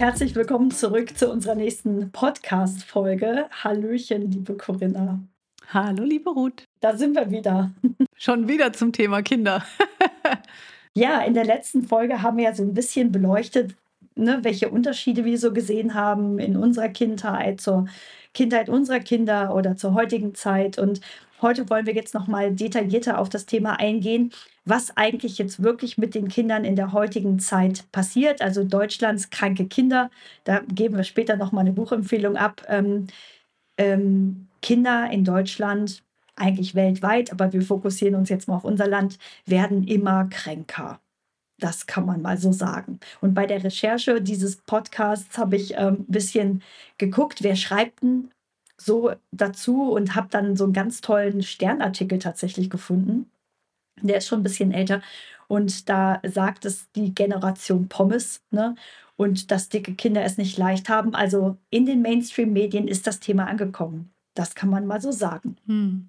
Herzlich willkommen zurück zu unserer nächsten Podcast-Folge. Hallöchen, liebe Corinna. Hallo, liebe Ruth. Da sind wir wieder. Schon wieder zum Thema Kinder. ja, in der letzten Folge haben wir ja so ein bisschen beleuchtet, ne, welche Unterschiede wir so gesehen haben in unserer Kindheit, zur Kindheit unserer Kinder oder zur heutigen Zeit. Und heute wollen wir jetzt nochmal detaillierter auf das Thema eingehen, was eigentlich jetzt wirklich mit den Kindern in der heutigen Zeit passiert. Also Deutschlands kranke Kinder, da geben wir später nochmal eine Buchempfehlung ab. Ähm, ähm, Kinder in Deutschland, eigentlich weltweit, aber wir fokussieren uns jetzt mal auf unser Land, werden immer kränker. Das kann man mal so sagen. Und bei der Recherche dieses Podcasts habe ich ein ähm, bisschen geguckt, wer schreibt denn so dazu und habe dann so einen ganz tollen Sternartikel tatsächlich gefunden. Der ist schon ein bisschen älter. Und da sagt es die Generation Pommes, ne? Und dass dicke Kinder es nicht leicht haben. Also in den Mainstream-Medien ist das Thema angekommen. Das kann man mal so sagen. Hm.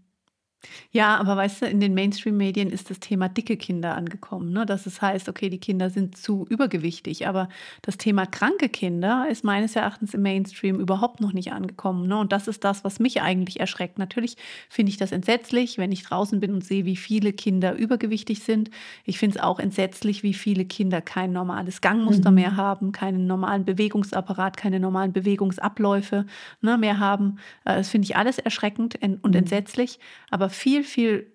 Ja, aber weißt du, in den Mainstream-Medien ist das Thema dicke Kinder angekommen. Ne? Dass es heißt, okay, die Kinder sind zu übergewichtig. Aber das Thema kranke Kinder ist meines Erachtens im Mainstream überhaupt noch nicht angekommen. Ne? Und das ist das, was mich eigentlich erschreckt. Natürlich finde ich das entsetzlich, wenn ich draußen bin und sehe, wie viele Kinder übergewichtig sind. Ich finde es auch entsetzlich, wie viele Kinder kein normales Gangmuster mhm. mehr haben, keinen normalen Bewegungsapparat, keine normalen Bewegungsabläufe ne, mehr haben. Äh, das finde ich alles erschreckend und mhm. entsetzlich. Aber viel, viel,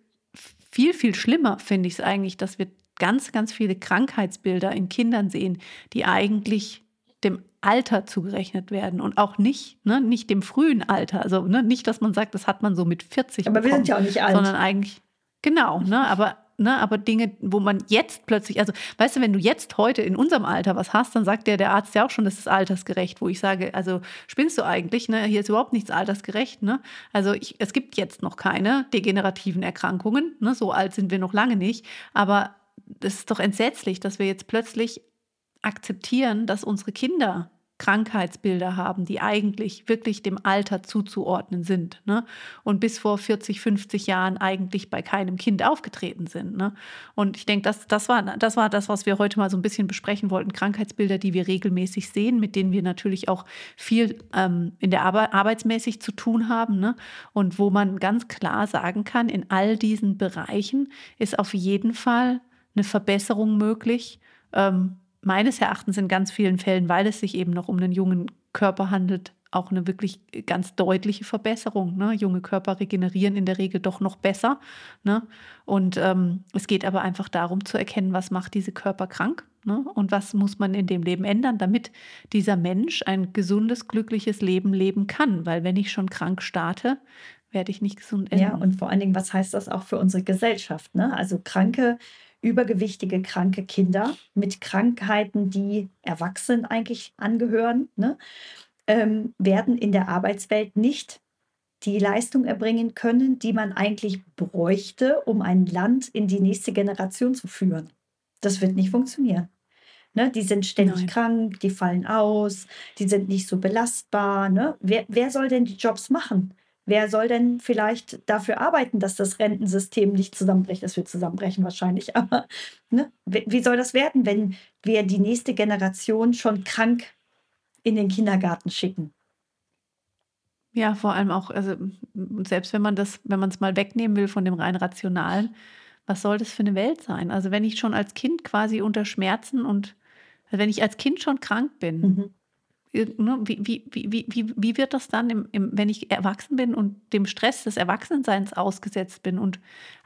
viel, viel schlimmer finde ich es eigentlich, dass wir ganz, ganz viele Krankheitsbilder in Kindern sehen, die eigentlich dem Alter zugerechnet werden und auch nicht, ne, nicht dem frühen Alter. Also ne, nicht, dass man sagt, das hat man so mit 40 Aber bekommen, wir sind ja auch nicht alt. Sondern eigentlich, genau, ne, aber ne, aber Dinge, wo man jetzt plötzlich, also weißt du, wenn du jetzt heute in unserem Alter was hast, dann sagt der, der Arzt ja auch schon, das ist altersgerecht, wo ich sage, also spinnst du eigentlich, ne, hier ist überhaupt nichts altersgerecht, ne? Also ich, es gibt jetzt noch keine degenerativen Erkrankungen, ne, so alt sind wir noch lange nicht, aber das ist doch entsetzlich, dass wir jetzt plötzlich akzeptieren, dass unsere Kinder Krankheitsbilder haben, die eigentlich wirklich dem Alter zuzuordnen sind ne? und bis vor 40, 50 Jahren eigentlich bei keinem Kind aufgetreten sind. Ne? Und ich denke, das, das, war, das war das, was wir heute mal so ein bisschen besprechen wollten. Krankheitsbilder, die wir regelmäßig sehen, mit denen wir natürlich auch viel ähm, in der Arbeit arbeitsmäßig zu tun haben ne? und wo man ganz klar sagen kann, in all diesen Bereichen ist auf jeden Fall eine Verbesserung möglich. Ähm, meines Erachtens in ganz vielen Fällen, weil es sich eben noch um einen jungen Körper handelt, auch eine wirklich ganz deutliche Verbesserung. Ne? Junge Körper regenerieren in der Regel doch noch besser. Ne? Und ähm, es geht aber einfach darum zu erkennen, was macht diese Körper krank ne? und was muss man in dem Leben ändern, damit dieser Mensch ein gesundes, glückliches Leben leben kann. Weil wenn ich schon krank starte, werde ich nicht gesund enden. Ja, und vor allen Dingen, was heißt das auch für unsere Gesellschaft? Ne? Also kranke übergewichtige, kranke Kinder mit Krankheiten, die Erwachsenen eigentlich angehören, ne, ähm, werden in der Arbeitswelt nicht die Leistung erbringen können, die man eigentlich bräuchte, um ein Land in die nächste Generation zu führen. Das wird nicht funktionieren. Ne, die sind ständig Nein. krank, die fallen aus, die sind nicht so belastbar. Ne? Wer, wer soll denn die Jobs machen? Wer soll denn vielleicht dafür arbeiten, dass das Rentensystem nicht zusammenbricht? Es wird zusammenbrechen wahrscheinlich, aber ne? wie soll das werden, wenn wir die nächste Generation schon krank in den Kindergarten schicken? Ja, vor allem auch, also selbst wenn man das, wenn man es mal wegnehmen will von dem rein rationalen, was soll das für eine Welt sein? Also wenn ich schon als Kind quasi unter Schmerzen und also wenn ich als Kind schon krank bin, mhm. Ne, wie, wie, wie, wie, wie wird das dann, im, im, wenn ich erwachsen bin und dem Stress des Erwachsenseins ausgesetzt bin und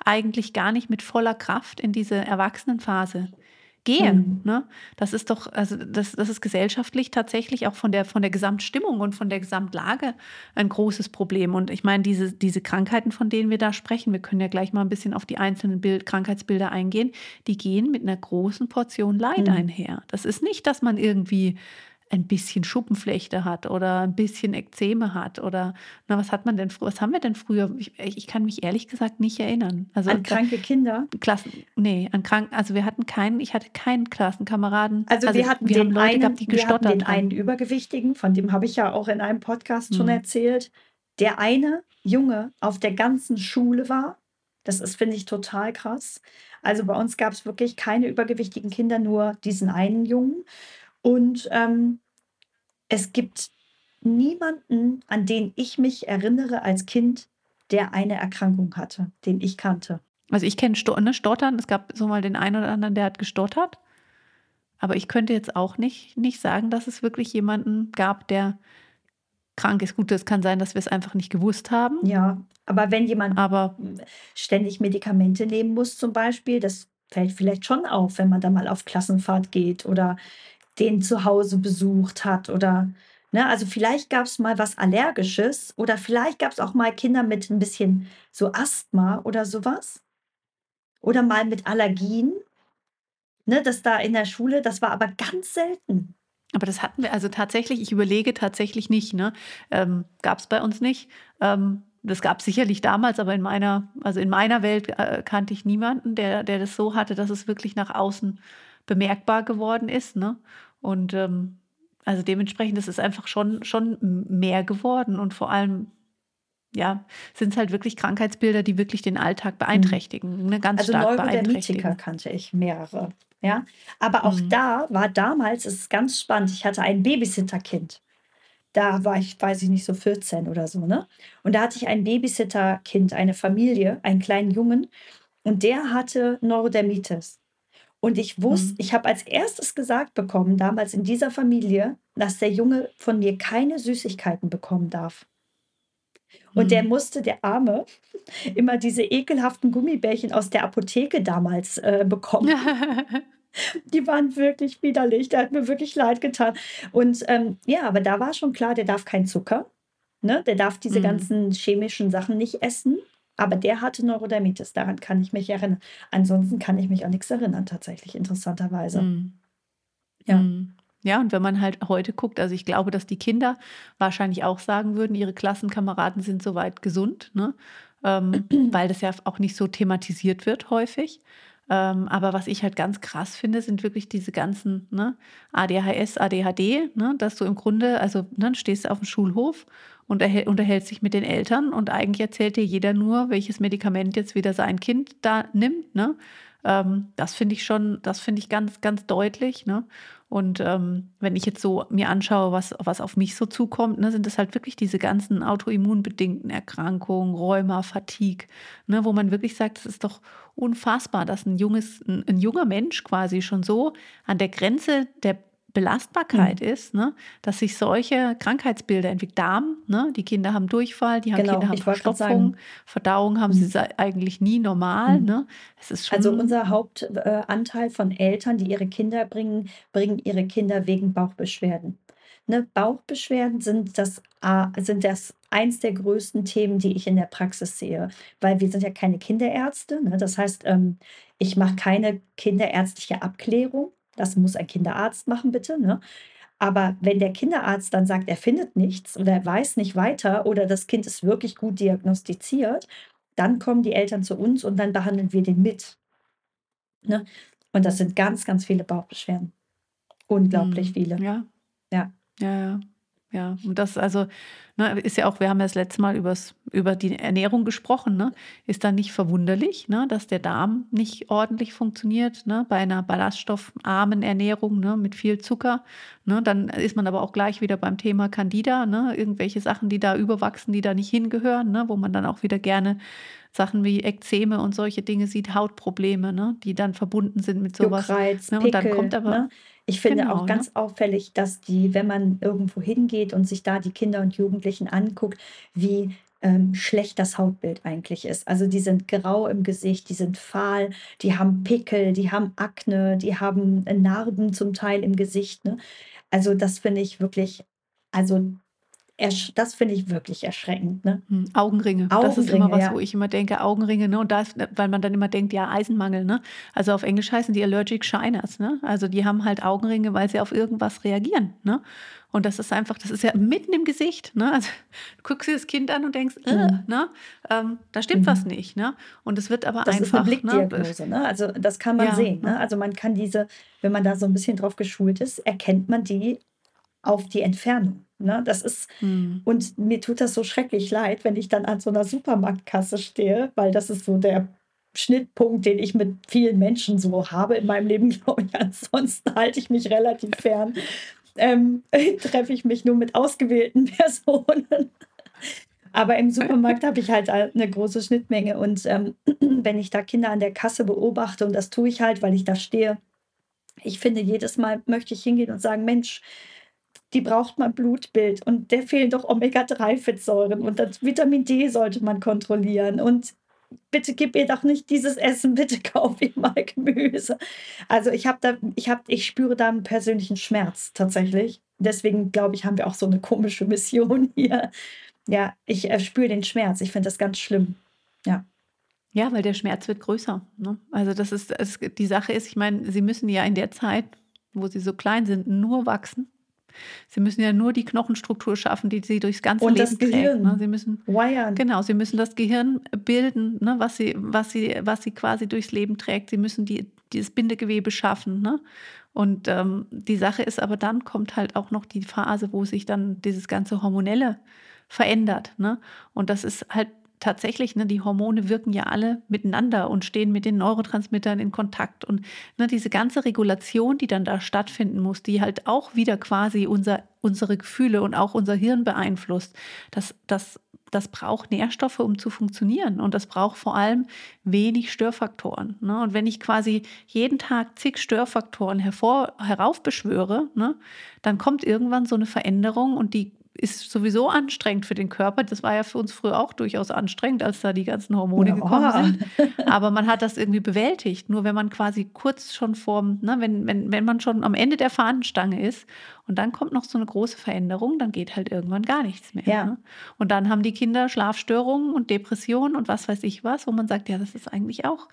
eigentlich gar nicht mit voller Kraft in diese Erwachsenenphase gehe? Mhm. Ne? Das ist doch, also das, das ist gesellschaftlich tatsächlich auch von der, von der Gesamtstimmung und von der Gesamtlage ein großes Problem. Und ich meine, diese, diese Krankheiten, von denen wir da sprechen, wir können ja gleich mal ein bisschen auf die einzelnen Bild, Krankheitsbilder eingehen, die gehen mit einer großen Portion Leid mhm. einher. Das ist nicht, dass man irgendwie ein bisschen Schuppenflechte hat oder ein bisschen Ekzeme hat oder na, was hat man denn früher, was haben wir denn früher? Ich, ich kann mich ehrlich gesagt nicht erinnern. Also an kranke Kinder? Klassen, nee, an krank, also wir hatten keinen, ich hatte keinen Klassenkameraden. Also, also wir hatten wir den Leute einen, gehabt, die gestottert wir hatten den haben. einen Übergewichtigen, von dem habe ich ja auch in einem Podcast schon hm. erzählt, der eine Junge auf der ganzen Schule war. Das ist, finde ich, total krass. Also bei uns gab es wirklich keine übergewichtigen Kinder, nur diesen einen Jungen. Und ähm, es gibt niemanden, an den ich mich erinnere als Kind, der eine Erkrankung hatte, den ich kannte. Also ich kenne Sto ne, Stottern, es gab so mal den einen oder anderen, der hat gestottert. Aber ich könnte jetzt auch nicht, nicht sagen, dass es wirklich jemanden gab, der krank ist. Gut, es kann sein, dass wir es einfach nicht gewusst haben. Ja, aber wenn jemand aber ständig Medikamente nehmen muss zum Beispiel, das fällt vielleicht schon auf, wenn man da mal auf Klassenfahrt geht oder den zu Hause besucht hat oder ne, also vielleicht gab es mal was Allergisches oder vielleicht gab es auch mal Kinder mit ein bisschen so Asthma oder sowas oder mal mit Allergien. Ne, das da in der Schule, das war aber ganz selten. Aber das hatten wir also tatsächlich, ich überlege tatsächlich nicht, ne? Ähm, gab es bei uns nicht. Ähm, das gab es sicherlich damals, aber in meiner, also in meiner Welt äh, kannte ich niemanden, der, der das so hatte, dass es wirklich nach außen bemerkbar geworden ist. Ne? Und ähm, also dementsprechend, das ist einfach schon, schon mehr geworden und vor allem ja, sind es halt wirklich Krankheitsbilder, die wirklich den Alltag beeinträchtigen, ne, ganz also stark beeinträchtigen. kannte ich mehrere, ja. Aber auch mhm. da war damals, es ist ganz spannend, ich hatte ein Babysitterkind. Da war ich, weiß ich nicht, so 14 oder so, ne? Und da hatte ich ein Babysitterkind, eine Familie, einen kleinen Jungen, und der hatte Neurodermitis. Und ich wusste, mhm. ich habe als erstes gesagt bekommen, damals in dieser Familie, dass der Junge von mir keine Süßigkeiten bekommen darf. Und mhm. der musste, der Arme, immer diese ekelhaften Gummibärchen aus der Apotheke damals äh, bekommen. Die waren wirklich widerlich. Der hat mir wirklich leid getan. Und ähm, ja, aber da war schon klar, der darf keinen Zucker. Ne? Der darf diese mhm. ganzen chemischen Sachen nicht essen. Aber der hatte Neurodermitis, daran kann ich mich erinnern. Ansonsten kann ich mich an nichts erinnern, tatsächlich, interessanterweise. Mhm. Ja. Mhm. Ja, und wenn man halt heute guckt, also ich glaube, dass die Kinder wahrscheinlich auch sagen würden, ihre Klassenkameraden sind soweit gesund, ne? ähm, weil das ja auch nicht so thematisiert wird häufig. Ähm, aber was ich halt ganz krass finde, sind wirklich diese ganzen ne, ADHS, ADHD, ne, dass du im Grunde, also ne, stehst auf dem Schulhof und unterhält sich mit den Eltern und eigentlich erzählt dir jeder nur, welches Medikament jetzt wieder sein Kind da nimmt. Ne? Ähm, das finde ich schon, das finde ich ganz, ganz deutlich. Ne? Und ähm, wenn ich jetzt so mir anschaue, was, was auf mich so zukommt, ne, sind das halt wirklich diese ganzen autoimmunbedingten Erkrankungen, Rheuma, Fatigue, ne, wo man wirklich sagt, es ist doch unfassbar, dass ein junges, ein, ein junger Mensch quasi schon so an der Grenze der Belastbarkeit mhm. ist, ne, dass sich solche Krankheitsbilder entwickeln. Darm, ne, die Kinder haben Durchfall, die haben genau, Kinder haben Verstopfung, Verdauung haben mhm. sie eigentlich nie normal. Mhm. Ne? Es ist also unser Hauptanteil äh, von Eltern, die ihre Kinder bringen, bringen ihre Kinder wegen Bauchbeschwerden. Ne, Bauchbeschwerden sind das, äh, sind das eins der größten Themen, die ich in der Praxis sehe, weil wir sind ja keine Kinderärzte. Ne? Das heißt, ähm, ich mache keine kinderärztliche Abklärung. Das muss ein Kinderarzt machen, bitte. Ne? Aber wenn der Kinderarzt dann sagt, er findet nichts oder er weiß nicht weiter oder das Kind ist wirklich gut diagnostiziert, dann kommen die Eltern zu uns und dann behandeln wir den mit. Ne? Und das sind ganz, ganz viele Bauchbeschwerden. Unglaublich hm, viele. Ja. Ja. Ja, ja. Ja, und das also ne, ist ja auch, wir haben ja das letzte Mal übers, über die Ernährung gesprochen, ne? ist dann nicht verwunderlich, ne, dass der Darm nicht ordentlich funktioniert ne, bei einer ballaststoffarmen Ernährung ne, mit viel Zucker. Ne, dann ist man aber auch gleich wieder beim Thema Candida, ne, irgendwelche Sachen, die da überwachsen, die da nicht hingehören, ne, wo man dann auch wieder gerne Sachen wie Ekzeme und solche Dinge sieht, Hautprobleme, ne, die dann verbunden sind mit sowas. Juckreiz, ne, und dann kommt aber ne? Ich finde genau, auch ganz ne? auffällig, dass die, wenn man irgendwo hingeht und sich da die Kinder und Jugendlichen anguckt, wie ähm, schlecht das Hautbild eigentlich ist. Also die sind grau im Gesicht, die sind fahl, die haben Pickel, die haben Akne, die haben Narben zum Teil im Gesicht. Ne? Also das finde ich wirklich, also das finde ich wirklich erschreckend. Ne? Hm, Augenringe. Augenringe. Das ist immer was, ja. wo ich immer denke, Augenringe, ne? Und da ist, weil man dann immer denkt, ja, Eisenmangel, ne? Also auf Englisch heißen die Allergic Shiners, ne? Also die haben halt Augenringe, weil sie auf irgendwas reagieren, ne? Und das ist einfach, das ist ja mitten im Gesicht. Ne? Also du guckst dir das Kind an und denkst, äh, mhm. ne? Ähm, da stimmt mhm. was nicht. Ne? Und es wird aber das einfach. Das ist eine ne, Blickdiagnose. Ne? Also das kann man ja, sehen. Ne? Also man kann diese, wenn man da so ein bisschen drauf geschult ist, erkennt man die auf die Entfernung. Ne? Das ist, mhm. und mir tut das so schrecklich leid, wenn ich dann an so einer Supermarktkasse stehe, weil das ist so der Schnittpunkt, den ich mit vielen Menschen so habe in meinem Leben, glaube ich. Ansonsten halte ich mich relativ fern ähm, treffe ich mich nur mit ausgewählten Personen. Aber im Supermarkt habe ich halt eine große Schnittmenge. Und ähm, wenn ich da Kinder an der Kasse beobachte, und das tue ich halt, weil ich da stehe, ich finde, jedes Mal möchte ich hingehen und sagen, Mensch, die braucht mal Blutbild und der fehlen doch Omega-3-Fettsäuren und das Vitamin D sollte man kontrollieren und bitte gib ihr doch nicht dieses Essen, bitte kauf ihr mal Gemüse. Also ich habe da, ich habe, ich spüre da einen persönlichen Schmerz tatsächlich. Deswegen glaube ich, haben wir auch so eine komische Mission hier. Ja, ich äh, spüre den Schmerz. Ich finde das ganz schlimm. Ja. Ja, weil der Schmerz wird größer. Ne? Also das ist, es, die Sache ist, ich meine, sie müssen ja in der Zeit, wo sie so klein sind, nur wachsen. Sie müssen ja nur die Knochenstruktur schaffen, die sie durchs ganze und Leben das Gehirn. trägt. Ne? Sie müssen wiren. Genau, sie müssen das Gehirn bilden, ne? was sie, was sie, was sie quasi durchs Leben trägt. Sie müssen die, dieses Bindegewebe schaffen. Ne? Und ähm, die Sache ist aber dann kommt halt auch noch die Phase, wo sich dann dieses ganze hormonelle verändert. Ne? Und das ist halt tatsächlich, ne, die Hormone wirken ja alle miteinander und stehen mit den Neurotransmittern in Kontakt. Und ne, diese ganze Regulation, die dann da stattfinden muss, die halt auch wieder quasi unser, unsere Gefühle und auch unser Hirn beeinflusst, das, das, das braucht Nährstoffe, um zu funktionieren. Und das braucht vor allem wenig Störfaktoren. Ne? Und wenn ich quasi jeden Tag zig Störfaktoren hervor, heraufbeschwöre, ne, dann kommt irgendwann so eine Veränderung und die ist sowieso anstrengend für den Körper. Das war ja für uns früher auch durchaus anstrengend, als da die ganzen Hormone ja. gekommen sind. Aber man hat das irgendwie bewältigt. Nur wenn man quasi kurz schon vorm, ne, wenn, wenn, wenn man schon am Ende der Fahnenstange ist und dann kommt noch so eine große Veränderung, dann geht halt irgendwann gar nichts mehr. Ja. Ne? Und dann haben die Kinder Schlafstörungen und Depressionen und was weiß ich was, wo man sagt, ja, das ist eigentlich auch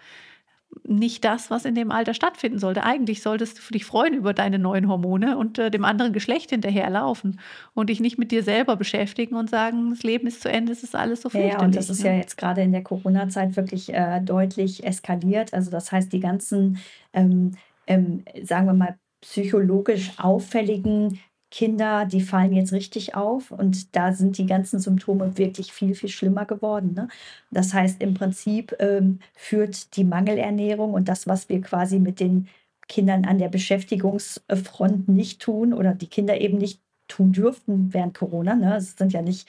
nicht das, was in dem Alter stattfinden sollte. Eigentlich solltest du dich freuen über deine neuen Hormone und äh, dem anderen Geschlecht hinterherlaufen und dich nicht mit dir selber beschäftigen und sagen, das Leben ist zu Ende, es ist alles so fürchterlich. Ja, und das ist ja, ja jetzt gerade in der Corona-Zeit wirklich äh, deutlich eskaliert. Also das heißt, die ganzen, ähm, ähm, sagen wir mal, psychologisch auffälligen Kinder, die fallen jetzt richtig auf und da sind die ganzen Symptome wirklich viel, viel schlimmer geworden. Ne? Das heißt, im Prinzip ähm, führt die Mangelernährung und das, was wir quasi mit den Kindern an der Beschäftigungsfront nicht tun oder die Kinder eben nicht tun dürften während Corona. Ne? Es sind ja nicht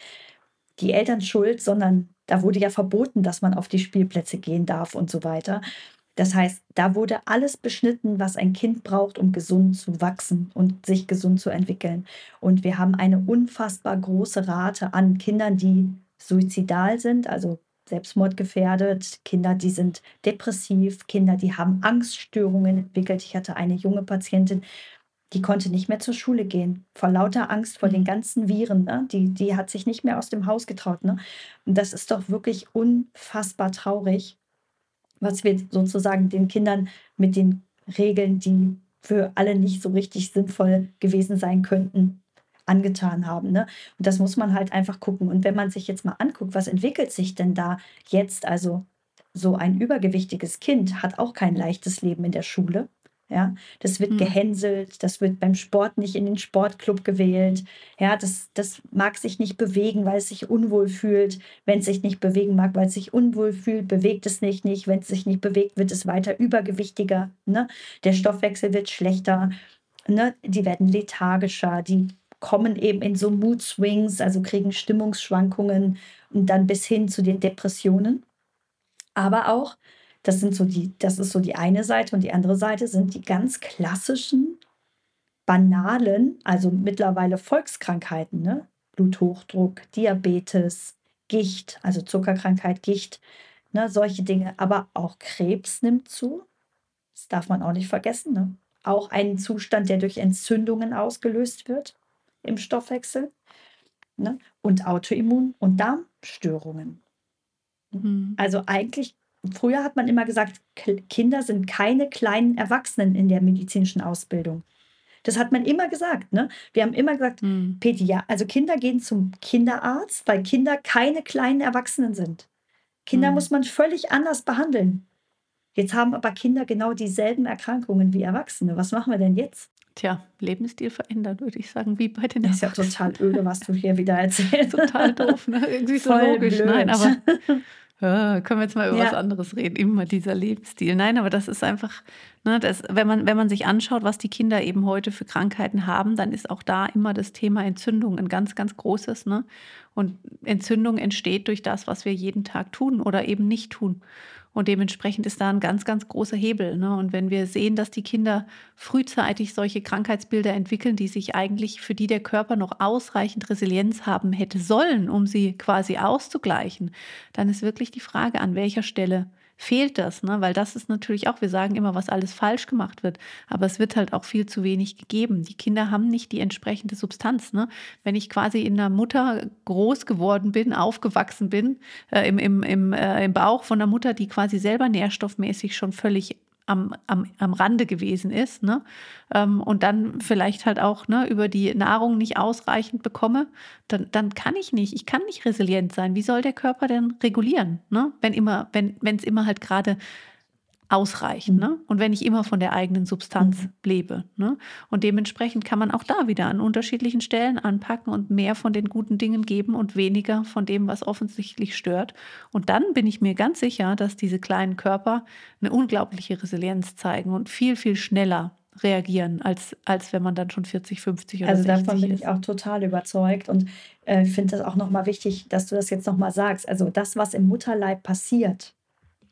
die Eltern schuld, sondern da wurde ja verboten, dass man auf die Spielplätze gehen darf und so weiter. Das heißt, da wurde alles beschnitten, was ein Kind braucht, um gesund zu wachsen und sich gesund zu entwickeln. Und wir haben eine unfassbar große Rate an Kindern, die suizidal sind, also selbstmordgefährdet, Kinder, die sind depressiv, Kinder, die haben Angststörungen entwickelt. Ich hatte eine junge Patientin, die konnte nicht mehr zur Schule gehen, vor lauter Angst vor den mhm. ganzen Viren. Ne? Die, die hat sich nicht mehr aus dem Haus getraut. Ne? Und das ist doch wirklich unfassbar traurig was wir sozusagen den Kindern mit den Regeln, die für alle nicht so richtig sinnvoll gewesen sein könnten, angetan haben. Ne? Und das muss man halt einfach gucken. Und wenn man sich jetzt mal anguckt, was entwickelt sich denn da jetzt? Also so ein übergewichtiges Kind hat auch kein leichtes Leben in der Schule. Ja, das wird mhm. gehänselt, das wird beim Sport nicht in den Sportclub gewählt. Ja, das, das mag sich nicht bewegen, weil es sich unwohl fühlt. Wenn es sich nicht bewegen mag, weil es sich unwohl fühlt, bewegt es nicht nicht. Wenn es sich nicht bewegt, wird es weiter übergewichtiger. Ne? Der Stoffwechsel wird schlechter. Ne? Die werden lethargischer. Die kommen eben in so Mood Swings, also kriegen Stimmungsschwankungen und dann bis hin zu den Depressionen. Aber auch das sind so die, das ist so die eine Seite und die andere Seite sind die ganz klassischen, banalen, also mittlerweile Volkskrankheiten, ne? Bluthochdruck, Diabetes, Gicht, also Zuckerkrankheit, Gicht, ne? solche Dinge. Aber auch Krebs nimmt zu. Das darf man auch nicht vergessen. Ne? Auch ein Zustand, der durch Entzündungen ausgelöst wird im Stoffwechsel. ne? und Autoimmun- und Darmstörungen. Mhm. Also eigentlich, früher hat man immer gesagt, Kinder sind keine kleinen Erwachsenen in der medizinischen Ausbildung. Das hat man immer gesagt. Ne? Wir haben immer gesagt, mhm. Pädia also Kinder gehen zum Kinderarzt, weil Kinder keine kleinen Erwachsenen sind. Kinder mhm. muss man völlig anders behandeln. Jetzt haben aber Kinder genau dieselben Erkrankungen wie Erwachsene. Was machen wir denn jetzt? Tja, Lebensstil verändert, würde ich sagen, wie bei den Das ist ja total öde, was du hier wieder erzählst. total doof, ne? Irgendwie so Voll logisch. Blöd. Nein, aber ja, können wir jetzt mal über ja. was anderes reden? Immer dieser Lebensstil. Nein, aber das ist einfach, ne, das, wenn, man, wenn man sich anschaut, was die Kinder eben heute für Krankheiten haben, dann ist auch da immer das Thema Entzündung ein ganz, ganz großes. Ne? Und Entzündung entsteht durch das, was wir jeden Tag tun oder eben nicht tun. Und dementsprechend ist da ein ganz, ganz großer Hebel. Ne? Und wenn wir sehen, dass die Kinder frühzeitig solche Krankheitsbilder entwickeln, die sich eigentlich, für die der Körper noch ausreichend Resilienz haben hätte sollen, um sie quasi auszugleichen, dann ist wirklich die Frage, an welcher Stelle fehlt das, ne? weil das ist natürlich auch, wir sagen immer, was alles falsch gemacht wird, aber es wird halt auch viel zu wenig gegeben. Die Kinder haben nicht die entsprechende Substanz. Ne? Wenn ich quasi in der Mutter groß geworden bin, aufgewachsen bin, äh, im, im, im, äh, im Bauch von der Mutter, die quasi selber nährstoffmäßig schon völlig am, am, am Rande gewesen ist ne? Ähm, und dann vielleicht halt auch ne, über die Nahrung nicht ausreichend bekomme, dann, dann kann ich nicht, ich kann nicht resilient sein. Wie soll der Körper denn regulieren, ne? wenn immer, wenn es immer halt gerade ausreicht. Mhm. Ne? Und wenn ich immer von der eigenen Substanz mhm. lebe. Ne? Und dementsprechend kann man auch da wieder an unterschiedlichen Stellen anpacken und mehr von den guten Dingen geben und weniger von dem, was offensichtlich stört. Und dann bin ich mir ganz sicher, dass diese kleinen Körper eine unglaubliche Resilienz zeigen und viel, viel schneller reagieren, als, als wenn man dann schon 40, 50 oder also 60 davon bin ist. ich auch total überzeugt und äh, finde das auch nochmal wichtig, dass du das jetzt nochmal sagst. Also das, was im Mutterleib passiert,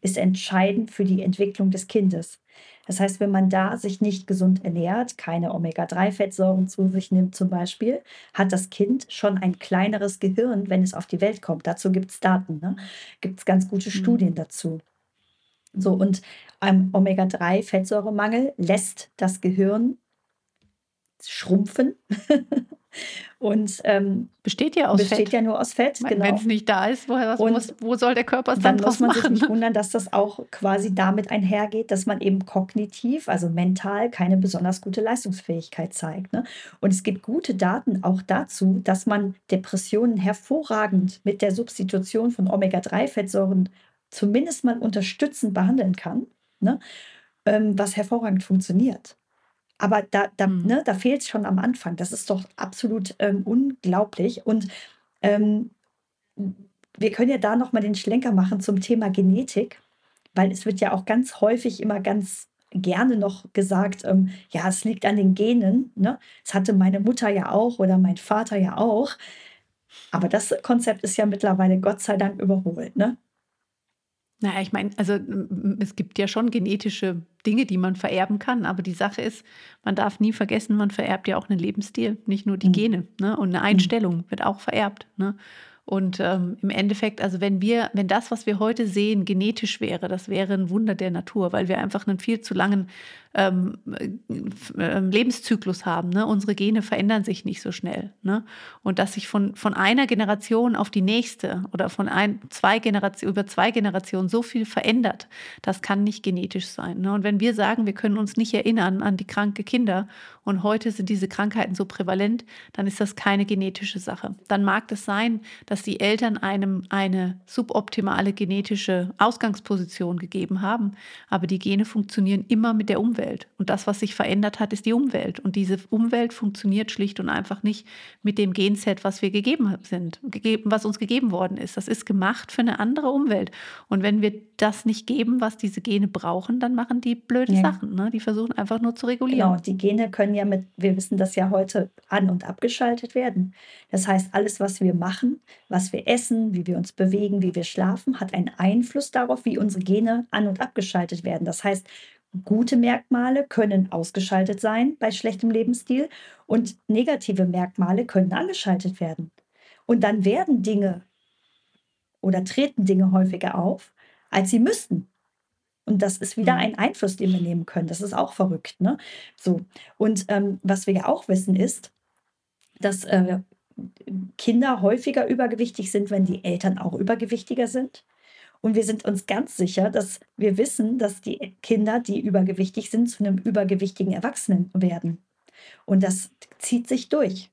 ist entscheidend für die Entwicklung des Kindes. Das heißt, wenn man da sich nicht gesund ernährt, keine Omega-3-Fettsäuren zu sich nimmt zum Beispiel, hat das Kind schon ein kleineres Gehirn, wenn es auf die Welt kommt. Dazu gibt es Daten, ne? gibt es ganz gute mhm. Studien dazu. So, und ein Omega-3-Fettsäuremangel lässt das Gehirn schrumpfen Und ähm, besteht ja aus besteht Fett. ja nur aus Fett. Genau. Wenn es nicht da ist, woher, was, muss, wo soll der Körper es dann, dann muss man machen? sich nicht wundern, dass das auch quasi damit einhergeht, dass man eben kognitiv, also mental, keine besonders gute Leistungsfähigkeit zeigt. Ne? Und es gibt gute Daten auch dazu, dass man Depressionen hervorragend mit der Substitution von Omega-3-Fettsäuren zumindest mal unterstützend behandeln kann, ne? ähm, was hervorragend funktioniert. Aber da, da, mhm. ne, da fehlt es schon am Anfang. Das ist doch absolut ähm, unglaublich. Und ähm, wir können ja da nochmal den Schlenker machen zum Thema Genetik, weil es wird ja auch ganz häufig immer ganz gerne noch gesagt, ähm, ja, es liegt an den Genen. Ne? Das hatte meine Mutter ja auch oder mein Vater ja auch. Aber das Konzept ist ja mittlerweile Gott sei Dank überholt. Ne? Naja, ich meine, also es gibt ja schon genetische Dinge, die man vererben kann, aber die Sache ist, man darf nie vergessen, man vererbt ja auch einen Lebensstil, nicht nur die mhm. Gene. Ne? Und eine mhm. Einstellung wird auch vererbt. Ne? Und ähm, im Endeffekt, also wenn wir, wenn das, was wir heute sehen, genetisch wäre, das wäre ein Wunder der Natur, weil wir einfach einen viel zu langen ähm, äh, Lebenszyklus haben. Ne? Unsere Gene verändern sich nicht so schnell. Ne? Und dass sich von, von einer Generation auf die nächste oder von ein, zwei Generationen, über zwei Generationen so viel verändert, das kann nicht genetisch sein. Ne? Und wenn wir sagen, wir können uns nicht erinnern an die kranke Kinder und heute sind diese Krankheiten so prävalent, dann ist das keine genetische Sache. Dann mag es sein, dass die Eltern einem eine suboptimale genetische Ausgangsposition gegeben haben, aber die Gene funktionieren immer mit der Umwelt. Umwelt. Und das, was sich verändert hat, ist die Umwelt. Und diese Umwelt funktioniert schlicht und einfach nicht mit dem Genset, was wir gegeben sind, gegeben, was uns gegeben worden ist. Das ist gemacht für eine andere Umwelt. Und wenn wir das nicht geben, was diese Gene brauchen, dann machen die blöde ja. Sachen. Ne? Die versuchen einfach nur zu regulieren. Genau, die Gene können ja mit, wir wissen das ja heute, an- und abgeschaltet werden. Das heißt, alles, was wir machen, was wir essen, wie wir uns bewegen, wie wir schlafen, hat einen Einfluss darauf, wie unsere Gene an- und abgeschaltet werden. Das heißt, Gute Merkmale können ausgeschaltet sein bei schlechtem Lebensstil und negative Merkmale können angeschaltet werden. Und dann werden Dinge oder treten Dinge häufiger auf, als sie müssten. Und das ist wieder mhm. ein Einfluss, den wir nehmen können. Das ist auch verrückt. Ne? So. Und ähm, was wir ja auch wissen ist, dass äh, Kinder häufiger übergewichtig sind, wenn die Eltern auch übergewichtiger sind. Und wir sind uns ganz sicher, dass wir wissen, dass die Kinder, die übergewichtig sind, zu einem übergewichtigen Erwachsenen werden. Und das zieht sich durch.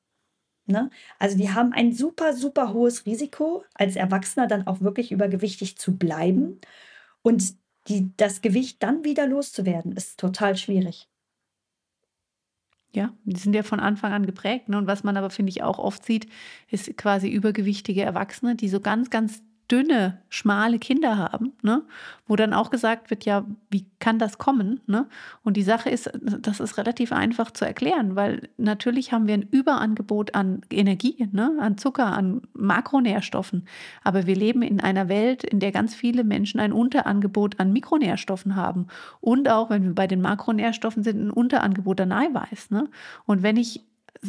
Ne? Also die haben ein super, super hohes Risiko, als Erwachsener dann auch wirklich übergewichtig zu bleiben. Und die, das Gewicht dann wieder loszuwerden, ist total schwierig. Ja, die sind ja von Anfang an geprägt. Ne? Und was man aber, finde ich, auch oft sieht, ist quasi übergewichtige Erwachsene, die so ganz, ganz dünne, schmale Kinder haben, ne? wo dann auch gesagt wird, ja, wie kann das kommen? Ne? Und die Sache ist, das ist relativ einfach zu erklären, weil natürlich haben wir ein Überangebot an Energie, ne? an Zucker, an Makronährstoffen. Aber wir leben in einer Welt, in der ganz viele Menschen ein Unterangebot an Mikronährstoffen haben. Und auch, wenn wir bei den Makronährstoffen sind, ein Unterangebot an Eiweiß. Ne? Und wenn ich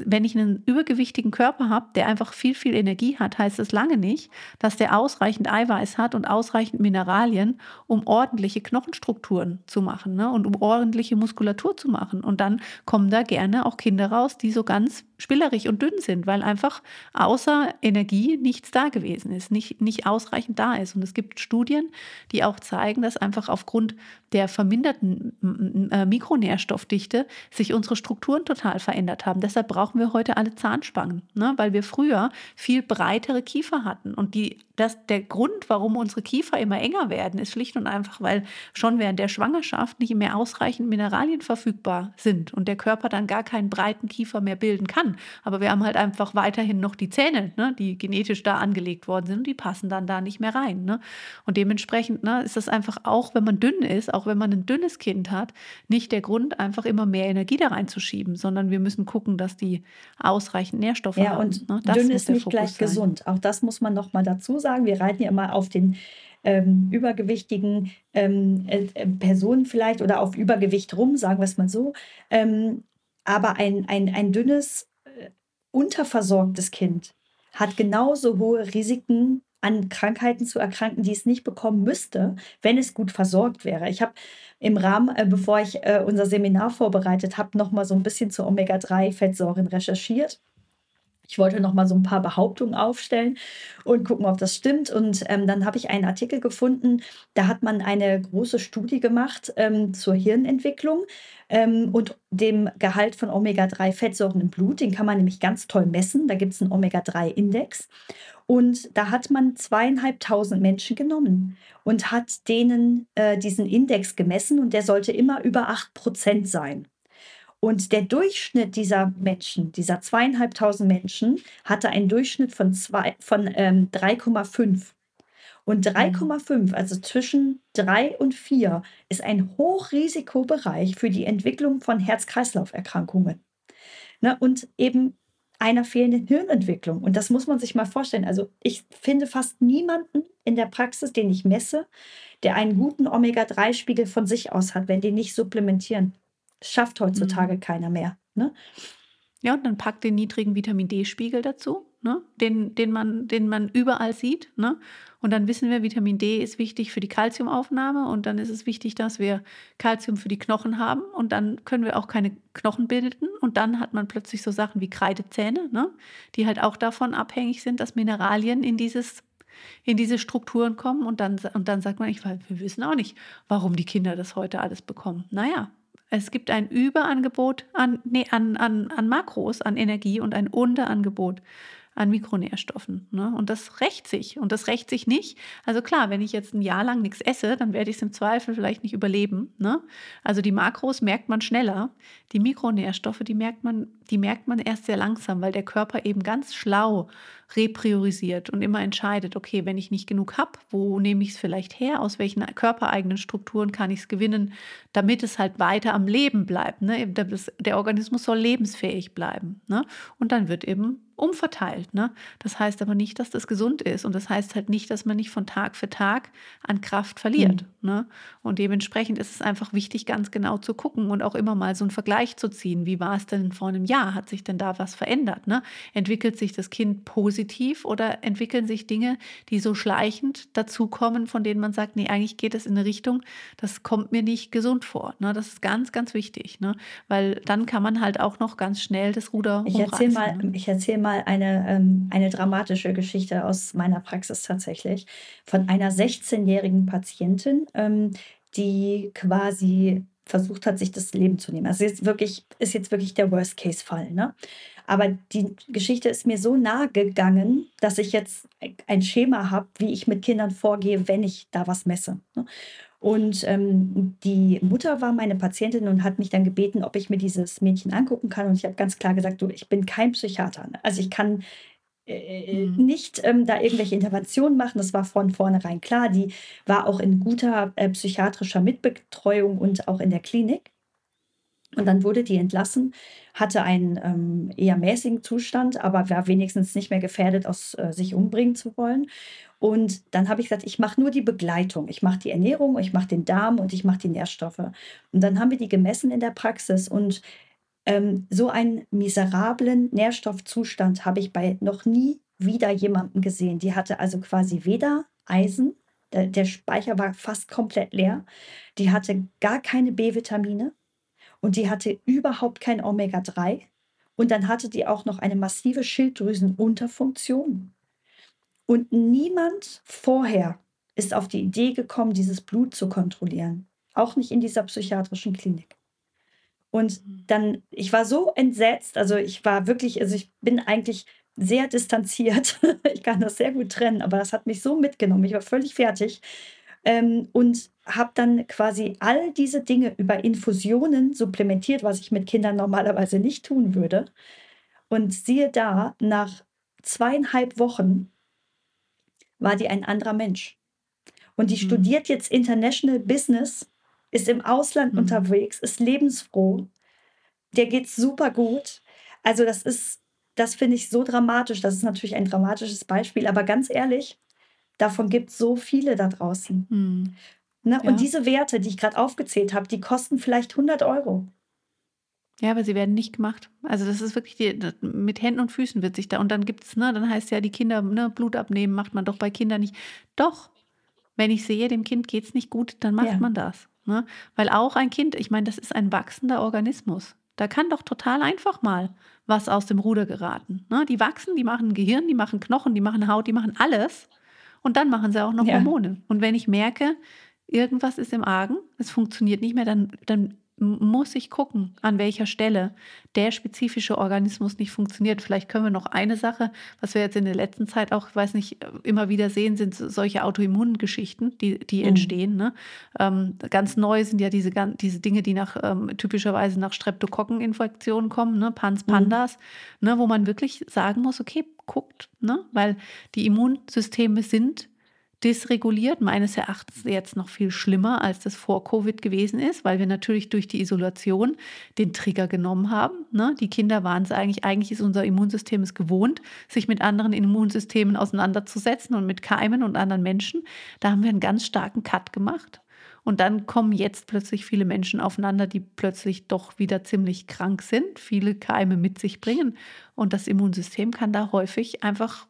wenn ich einen übergewichtigen Körper habe, der einfach viel, viel Energie hat, heißt es lange nicht, dass der ausreichend Eiweiß hat und ausreichend Mineralien, um ordentliche Knochenstrukturen zu machen ne? und um ordentliche Muskulatur zu machen. Und dann kommen da gerne auch Kinder raus, die so ganz spillerig und dünn sind, weil einfach außer Energie nichts da gewesen ist, nicht, nicht ausreichend da ist. Und es gibt Studien, die auch zeigen, dass einfach aufgrund der verminderten äh, Mikronährstoffdichte sich unsere Strukturen total verändert haben. Deshalb brauchen wir heute alle Zahnspangen, ne? weil wir früher viel breitere Kiefer hatten. Und die, das, der Grund, warum unsere Kiefer immer enger werden, ist schlicht und einfach, weil schon während der Schwangerschaft nicht mehr ausreichend Mineralien verfügbar sind und der Körper dann gar keinen breiten Kiefer mehr bilden kann. Aber wir haben halt einfach weiterhin noch die Zähne, ne, die genetisch da angelegt worden sind und die passen dann da nicht mehr rein. Ne? Und dementsprechend ne, ist das einfach auch, wenn man dünn ist, auch wenn man ein dünnes Kind hat, nicht der Grund, einfach immer mehr Energie da reinzuschieben, sondern wir müssen gucken, dass die ausreichend Nährstoffe ja, haben. Und ne? dünn ist nicht Fokus gleich sein. gesund. Auch das muss man noch mal dazu sagen. Wir reiten ja immer auf den ähm, übergewichtigen ähm, äh, äh Personen vielleicht oder auf Übergewicht rum, sagen wir es mal so. Ähm, aber ein, ein, ein dünnes unterversorgtes Kind hat genauso hohe Risiken, an Krankheiten zu erkranken, die es nicht bekommen müsste, wenn es gut versorgt wäre. Ich habe im Rahmen, äh, bevor ich äh, unser Seminar vorbereitet habe, noch mal so ein bisschen zu Omega-3-Fettsäuren recherchiert. Ich wollte noch mal so ein paar Behauptungen aufstellen und gucken, ob das stimmt. Und ähm, dann habe ich einen Artikel gefunden, da hat man eine große Studie gemacht ähm, zur Hirnentwicklung ähm, und dem Gehalt von Omega-3-Fettsäuren im Blut. Den kann man nämlich ganz toll messen. Da gibt es einen Omega-3-Index. Und da hat man zweieinhalbtausend Menschen genommen und hat denen äh, diesen Index gemessen und der sollte immer über 8 Prozent sein. Und der Durchschnitt dieser Menschen, dieser zweieinhalbtausend Menschen, hatte einen Durchschnitt von, von ähm, 3,5. Und 3,5, mhm. also zwischen 3 und 4, ist ein Hochrisikobereich für die Entwicklung von Herz-Kreislauf-Erkrankungen. Ne? Und eben einer fehlenden Hirnentwicklung. Und das muss man sich mal vorstellen. Also ich finde fast niemanden in der Praxis, den ich messe, der einen guten Omega-3-Spiegel von sich aus hat, wenn die nicht supplementieren. Schafft heutzutage mhm. keiner mehr. Ne? Ja, und dann packt den niedrigen Vitamin D-Spiegel dazu, ne? den, den, man, den man überall sieht. Ne? Und dann wissen wir, Vitamin D ist wichtig für die Kalziumaufnahme und dann ist es wichtig, dass wir Kalzium für die Knochen haben und dann können wir auch keine Knochen bilden und dann hat man plötzlich so Sachen wie Kreidezähne, ne? die halt auch davon abhängig sind, dass Mineralien in dieses in diese Strukturen kommen und dann, und dann sagt man, ich, wir wissen auch nicht, warum die Kinder das heute alles bekommen. Naja, es gibt ein Überangebot an, nee, an, an, an Makros, an Energie und ein Unterangebot an Mikronährstoffen. Ne? Und das rächt sich. Und das rächt sich nicht. Also klar, wenn ich jetzt ein Jahr lang nichts esse, dann werde ich es im Zweifel vielleicht nicht überleben. Ne? Also die Makros merkt man schneller. Die Mikronährstoffe, die merkt man, die merkt man erst sehr langsam, weil der Körper eben ganz schlau repriorisiert und immer entscheidet, okay, wenn ich nicht genug habe, wo nehme ich es vielleicht her, aus welchen körpereigenen Strukturen kann ich es gewinnen, damit es halt weiter am Leben bleibt. Ne? Der Organismus soll lebensfähig bleiben. Ne? Und dann wird eben umverteilt. Ne? Das heißt aber nicht, dass das gesund ist und das heißt halt nicht, dass man nicht von Tag für Tag an Kraft verliert. Mhm. Ne? Und dementsprechend ist es einfach wichtig, ganz genau zu gucken und auch immer mal so einen Vergleich zu ziehen. Wie war es denn vor einem Jahr? Hat sich denn da was verändert? Ne? Entwickelt sich das Kind positiv oder entwickeln sich Dinge, die so schleichend dazukommen, von denen man sagt, nee, eigentlich geht es in eine Richtung, das kommt mir nicht gesund vor. Ne? Das ist ganz, ganz wichtig, ne? weil dann kann man halt auch noch ganz schnell das Ruder ich erzähle mal, ne? ich erzähl mal eine, ähm, eine dramatische Geschichte aus meiner Praxis tatsächlich von einer 16-jährigen Patientin, ähm, die quasi versucht hat, sich das Leben zu nehmen. Also jetzt wirklich, ist jetzt wirklich der Worst-Case-Fall. Ne? Aber die Geschichte ist mir so nahe gegangen, dass ich jetzt ein Schema habe, wie ich mit Kindern vorgehe, wenn ich da was messe. Ne? Und ähm, die Mutter war meine Patientin und hat mich dann gebeten, ob ich mir dieses Mädchen angucken kann. Und ich habe ganz klar gesagt, du, ich bin kein Psychiater. Ne? Also ich kann äh, mhm. nicht ähm, da irgendwelche Interventionen machen. Das war von vornherein klar. Die war auch in guter äh, psychiatrischer Mitbetreuung und auch in der Klinik. Und dann wurde die entlassen, hatte einen ähm, eher mäßigen Zustand, aber war wenigstens nicht mehr gefährdet, aus äh, sich umbringen zu wollen. Und dann habe ich gesagt, ich mache nur die Begleitung. Ich mache die Ernährung, ich mache den Darm und ich mache die Nährstoffe. Und dann haben wir die gemessen in der Praxis. Und ähm, so einen miserablen Nährstoffzustand habe ich bei noch nie wieder jemanden gesehen. Die hatte also quasi weder Eisen, der, der Speicher war fast komplett leer, die hatte gar keine B-Vitamine und die hatte überhaupt kein Omega-3. Und dann hatte die auch noch eine massive Schilddrüsenunterfunktion. Und niemand vorher ist auf die Idee gekommen, dieses Blut zu kontrollieren. Auch nicht in dieser psychiatrischen Klinik. Und mhm. dann, ich war so entsetzt, also ich war wirklich, also ich bin eigentlich sehr distanziert. ich kann das sehr gut trennen, aber das hat mich so mitgenommen. Ich war völlig fertig ähm, und habe dann quasi all diese Dinge über Infusionen supplementiert, was ich mit Kindern normalerweise nicht tun würde. Und siehe da, nach zweieinhalb Wochen war die ein anderer Mensch. Und die mhm. studiert jetzt International Business ist im Ausland mhm. unterwegs, ist lebensfroh, der geht super gut. Also das ist, das finde ich so dramatisch. Das ist natürlich ein dramatisches Beispiel, aber ganz ehrlich, davon gibt es so viele da draußen. Mhm. Ne? Ja. Und diese Werte, die ich gerade aufgezählt habe, die kosten vielleicht 100 Euro. Ja, aber sie werden nicht gemacht. Also das ist wirklich, die, mit Händen und Füßen wird sich da. Und dann gibt es, ne, dann heißt ja, die Kinder, ne, Blut abnehmen macht man doch bei Kindern nicht. Doch, wenn ich sehe, dem Kind geht es nicht gut, dann macht ja. man das. Ne? Weil auch ein Kind, ich meine, das ist ein wachsender Organismus. Da kann doch total einfach mal was aus dem Ruder geraten. Ne? Die wachsen, die machen Gehirn, die machen Knochen, die machen Haut, die machen alles. Und dann machen sie auch noch ja. Hormone. Und wenn ich merke, irgendwas ist im Argen, es funktioniert nicht mehr, dann, dann muss ich gucken, an welcher Stelle der spezifische Organismus nicht funktioniert. Vielleicht können wir noch eine Sache, was wir jetzt in der letzten Zeit auch, ich weiß nicht, immer wieder sehen, sind solche Autoimmungeschichten, die, die mhm. entstehen. Ne? Ähm, ganz neu sind ja diese, diese Dinge, die nach ähm, typischerweise nach Streptokokkeninfektionen kommen, ne? Pans, mhm. Pandas, mhm. ne? wo man wirklich sagen muss, okay, guckt, ne? weil die Immunsysteme sind dysreguliert, meines Erachtens jetzt noch viel schlimmer, als das vor Covid gewesen ist, weil wir natürlich durch die Isolation den Trigger genommen haben. Ne? Die Kinder waren es eigentlich, eigentlich ist unser Immunsystem es gewohnt, sich mit anderen Immunsystemen auseinanderzusetzen und mit Keimen und anderen Menschen. Da haben wir einen ganz starken Cut gemacht. Und dann kommen jetzt plötzlich viele Menschen aufeinander, die plötzlich doch wieder ziemlich krank sind, viele Keime mit sich bringen. Und das Immunsystem kann da häufig einfach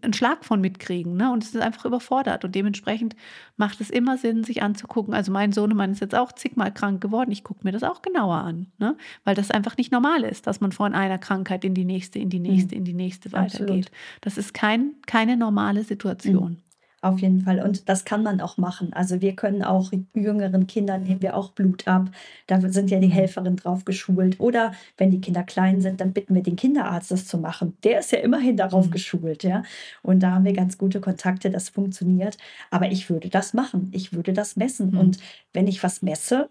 einen Schlag von mitkriegen. Ne? Und es ist einfach überfordert. Und dementsprechend macht es immer Sinn, sich anzugucken. Also mein Sohnemann ist jetzt auch zigmal krank geworden. Ich gucke mir das auch genauer an. Ne? Weil das einfach nicht normal ist, dass man von einer Krankheit in die nächste, in die mhm. nächste, in die nächste weitergeht. Absolut. Das ist kein, keine normale Situation. Mhm. Auf jeden Fall. Und das kann man auch machen. Also wir können auch jüngeren Kindern nehmen wir auch Blut ab. Da sind ja die mhm. Helferinnen drauf geschult. Oder wenn die Kinder klein sind, dann bitten wir den Kinderarzt, das zu machen. Der ist ja immerhin darauf mhm. geschult, ja. Und da haben wir ganz gute Kontakte, das funktioniert. Aber ich würde das machen. Ich würde das messen. Mhm. Und wenn ich was messe,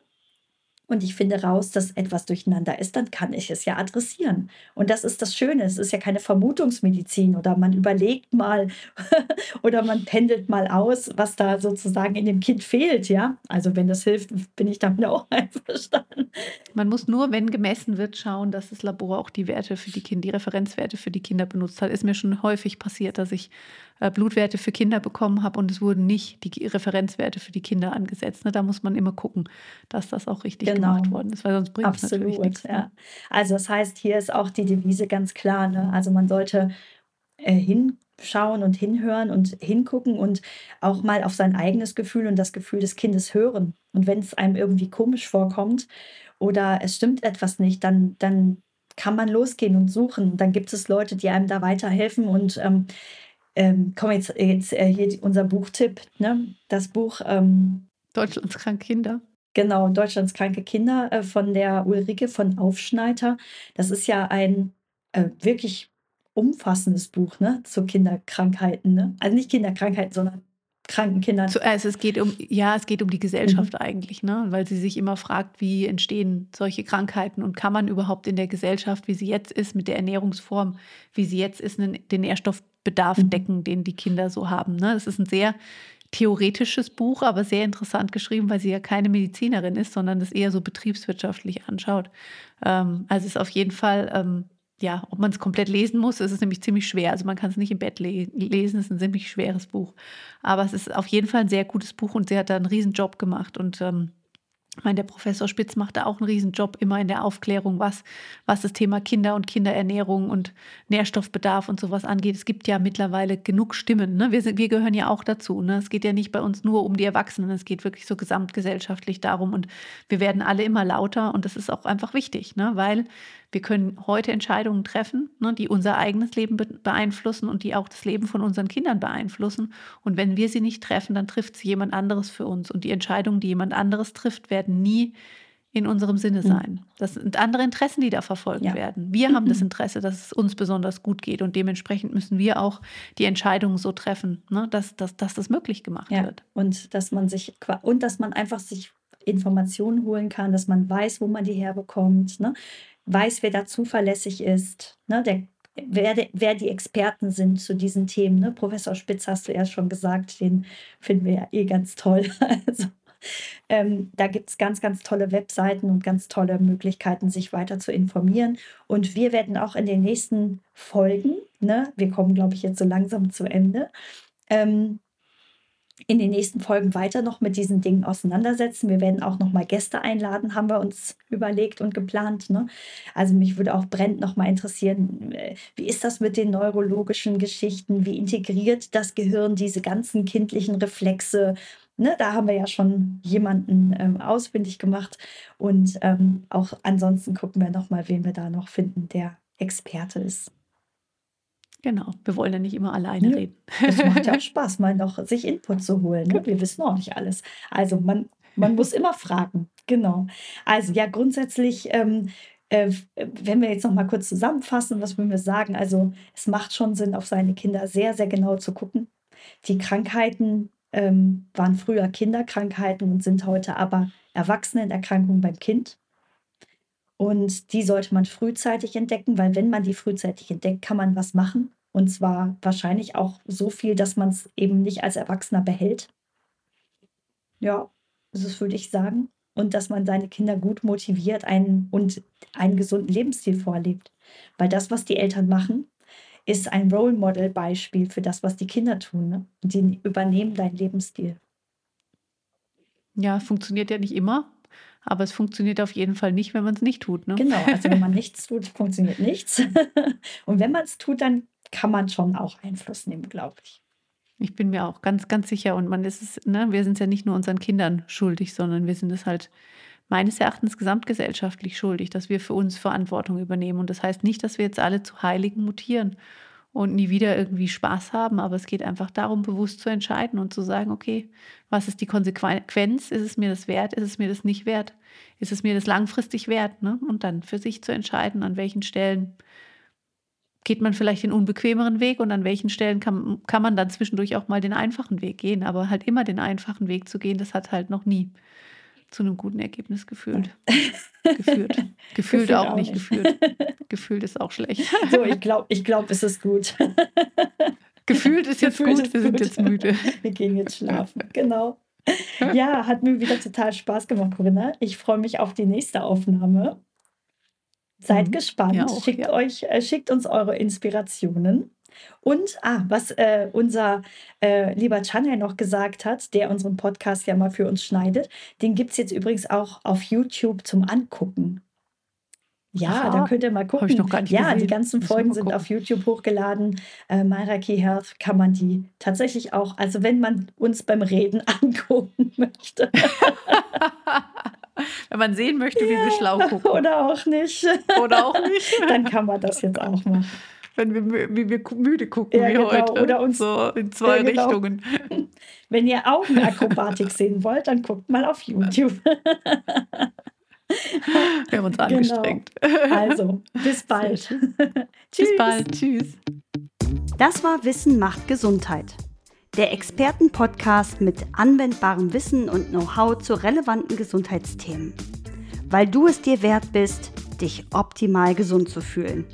und ich finde raus, dass etwas durcheinander ist, dann kann ich es ja adressieren. Und das ist das Schöne. Es ist ja keine Vermutungsmedizin oder man überlegt mal oder man pendelt mal aus, was da sozusagen in dem Kind fehlt. Ja, also wenn das hilft, bin ich damit auch einverstanden. Man muss nur, wenn gemessen wird, schauen, dass das Labor auch die Werte für die Kinder, die Referenzwerte für die Kinder benutzt hat. Ist mir schon häufig passiert, dass ich Blutwerte für Kinder bekommen habe und es wurden nicht die Referenzwerte für die Kinder angesetzt. Ne? Da muss man immer gucken, dass das auch richtig genau. gemacht worden ist, weil sonst bringt es natürlich nichts. Ne? Ja. Also das heißt, hier ist auch die Devise ganz klar. Ne? Also man sollte äh, hinschauen und hinhören und hingucken und auch mal auf sein eigenes Gefühl und das Gefühl des Kindes hören. Und wenn es einem irgendwie komisch vorkommt oder es stimmt etwas nicht, dann, dann kann man losgehen und suchen. Dann gibt es Leute, die einem da weiterhelfen. Und ähm, ähm, komm jetzt, jetzt äh, hier unser Buchtipp, ne? Das Buch ähm, Deutschlands kranke Kinder. Genau, Deutschlands kranke Kinder äh, von der Ulrike von Aufschneider. Das ist ja ein äh, wirklich umfassendes Buch ne, zu Kinderkrankheiten. Ne? Also nicht Kinderkrankheiten, sondern kranken Kindern. Zuerst, es geht um, ja, es geht um die Gesellschaft mhm. eigentlich, ne? weil sie sich immer fragt, wie entstehen solche Krankheiten und kann man überhaupt in der Gesellschaft, wie sie jetzt ist, mit der Ernährungsform, wie sie jetzt ist, den Nährstoffbedarf mhm. decken, den die Kinder so haben. Ne? Das ist ein sehr theoretisches Buch, aber sehr interessant geschrieben, weil sie ja keine Medizinerin ist, sondern das eher so betriebswirtschaftlich anschaut. Ähm, also es ist auf jeden Fall ähm, ja, ob man es komplett lesen muss, ist es nämlich ziemlich schwer. Also man kann es nicht im Bett le lesen, es ist ein ziemlich schweres Buch. Aber es ist auf jeden Fall ein sehr gutes Buch und sie hat da einen riesen Job gemacht. Und ähm, ich meine, der Professor Spitz macht da auch einen Riesenjob immer in der Aufklärung, was, was das Thema Kinder und Kinderernährung und Nährstoffbedarf und sowas angeht. Es gibt ja mittlerweile genug Stimmen. Ne? Wir, sind, wir gehören ja auch dazu. Ne? Es geht ja nicht bei uns nur um die Erwachsenen, es geht wirklich so gesamtgesellschaftlich darum. Und wir werden alle immer lauter und das ist auch einfach wichtig, ne? weil wir können heute Entscheidungen treffen, ne, die unser eigenes Leben beeinflussen und die auch das Leben von unseren Kindern beeinflussen. Und wenn wir sie nicht treffen, dann trifft sie jemand anderes für uns. Und die Entscheidungen, die jemand anderes trifft, werden nie in unserem Sinne hm. sein. Das sind andere Interessen, die da verfolgt ja. werden. Wir haben das Interesse, dass es uns besonders gut geht und dementsprechend müssen wir auch die Entscheidungen so treffen, ne, dass, dass, dass das möglich gemacht ja. wird. Und dass man sich und dass man einfach sich Informationen holen kann, dass man weiß, wo man die herbekommt. Ne? Weiß, wer da zuverlässig ist, ne, der, wer, wer die Experten sind zu diesen Themen. Ne? Professor Spitz hast du erst schon gesagt, den finden wir ja eh ganz toll. Also, ähm, da gibt es ganz, ganz tolle Webseiten und ganz tolle Möglichkeiten, sich weiter zu informieren. Und wir werden auch in den nächsten Folgen, ne, wir kommen, glaube ich, jetzt so langsam zu Ende, ähm, in den nächsten Folgen weiter noch mit diesen Dingen auseinandersetzen. Wir werden auch noch mal Gäste einladen, haben wir uns überlegt und geplant. Ne? Also mich würde auch brennend noch mal interessieren, äh, wie ist das mit den neurologischen Geschichten? Wie integriert das Gehirn diese ganzen kindlichen Reflexe? Ne, da haben wir ja schon jemanden ähm, ausfindig gemacht. Und ähm, auch ansonsten gucken wir noch mal, wen wir da noch finden, der Experte ist. Genau, wir wollen ja nicht immer alleine ja, reden. Es macht ja auch Spaß, mal noch sich Input zu holen. Ne? Wir wissen auch nicht alles. Also man, man muss immer fragen. Genau. Also ja, grundsätzlich, ähm, äh, wenn wir jetzt noch mal kurz zusammenfassen, was würden wir sagen? Also es macht schon Sinn, auf seine Kinder sehr, sehr genau zu gucken. Die Krankheiten ähm, waren früher Kinderkrankheiten und sind heute aber Erwachsenenerkrankungen beim Kind. Und die sollte man frühzeitig entdecken, weil wenn man die frühzeitig entdeckt, kann man was machen. Und zwar wahrscheinlich auch so viel, dass man es eben nicht als Erwachsener behält. Ja, das würde ich sagen. Und dass man seine Kinder gut motiviert einen, und einen gesunden Lebensstil vorlebt. Weil das, was die Eltern machen, ist ein Role Model Beispiel für das, was die Kinder tun. Ne? Die übernehmen deinen Lebensstil. Ja, funktioniert ja nicht immer. Aber es funktioniert auf jeden Fall nicht, wenn man es nicht tut. Ne? Genau, also wenn man nichts tut, funktioniert nichts. Und wenn man es tut, dann kann man schon auch Einfluss nehmen, glaube ich. Ich bin mir auch ganz, ganz sicher. Und man ist es, ne, wir sind es ja nicht nur unseren Kindern schuldig, sondern wir sind es halt meines Erachtens gesamtgesellschaftlich schuldig, dass wir für uns Verantwortung übernehmen. Und das heißt nicht, dass wir jetzt alle zu Heiligen mutieren und nie wieder irgendwie Spaß haben, aber es geht einfach darum, bewusst zu entscheiden und zu sagen, okay, was ist die Konsequenz? Ist es mir das wert? Ist es mir das nicht wert? Ist es mir das langfristig wert? Ne? Und dann für sich zu entscheiden, an welchen Stellen geht man vielleicht den unbequemeren Weg und an welchen Stellen kann, kann man dann zwischendurch auch mal den einfachen Weg gehen. Aber halt immer den einfachen Weg zu gehen, das hat halt noch nie zu einem guten Ergebnis gefühlt. geführt. Gefühlt, gefühlt auch, auch, nicht, nicht. gefühlt. Gefühlt ist auch schlecht. So, ich glaube, ich glaub, es ist gut. Gefühlt ist jetzt Gefühlt gut, ist wir gut. sind jetzt müde. Wir gehen jetzt schlafen, genau. Ja, hat mir wieder total Spaß gemacht, Corinna. Ich freue mich auf die nächste Aufnahme. Seid mhm. gespannt. Ja, auch, schickt, ja. euch, äh, schickt uns eure Inspirationen. Und, ah, was äh, unser äh, lieber Chanel noch gesagt hat, der unseren Podcast ja mal für uns schneidet, den gibt es jetzt übrigens auch auf YouTube zum Angucken. Ja, da könnt ihr mal gucken. Ich noch gar nicht ja, gesehen. die ganzen Folgen sind auf YouTube hochgeladen. Äh, Key Health kann man die tatsächlich auch, also wenn man uns beim Reden angucken möchte. Wenn man sehen möchte, wie wir schlau gucken. Oder auch nicht. Oder auch nicht. Dann kann man das jetzt auch machen. Wenn wir, wie wir müde gucken Ja, wie genau. heute. Oder uns- so in zwei Ja, genau. Richtungen. Wenn ihr Augenakrobatik sehen wollt, dann guckt mal auf YouTube. Wir haben uns angestrengt. Also, bis bald. Bis bald. Tschüss. Das war Wissen macht Gesundheit. Der Expertenpodcast mit anwendbarem Wissen und Know-how zu relevanten Gesundheitsthemen. Weil du es dir wert bist, dich optimal gesund zu fühlen.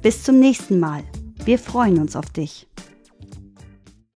Bis zum nächsten Mal. Wir freuen uns auf dich.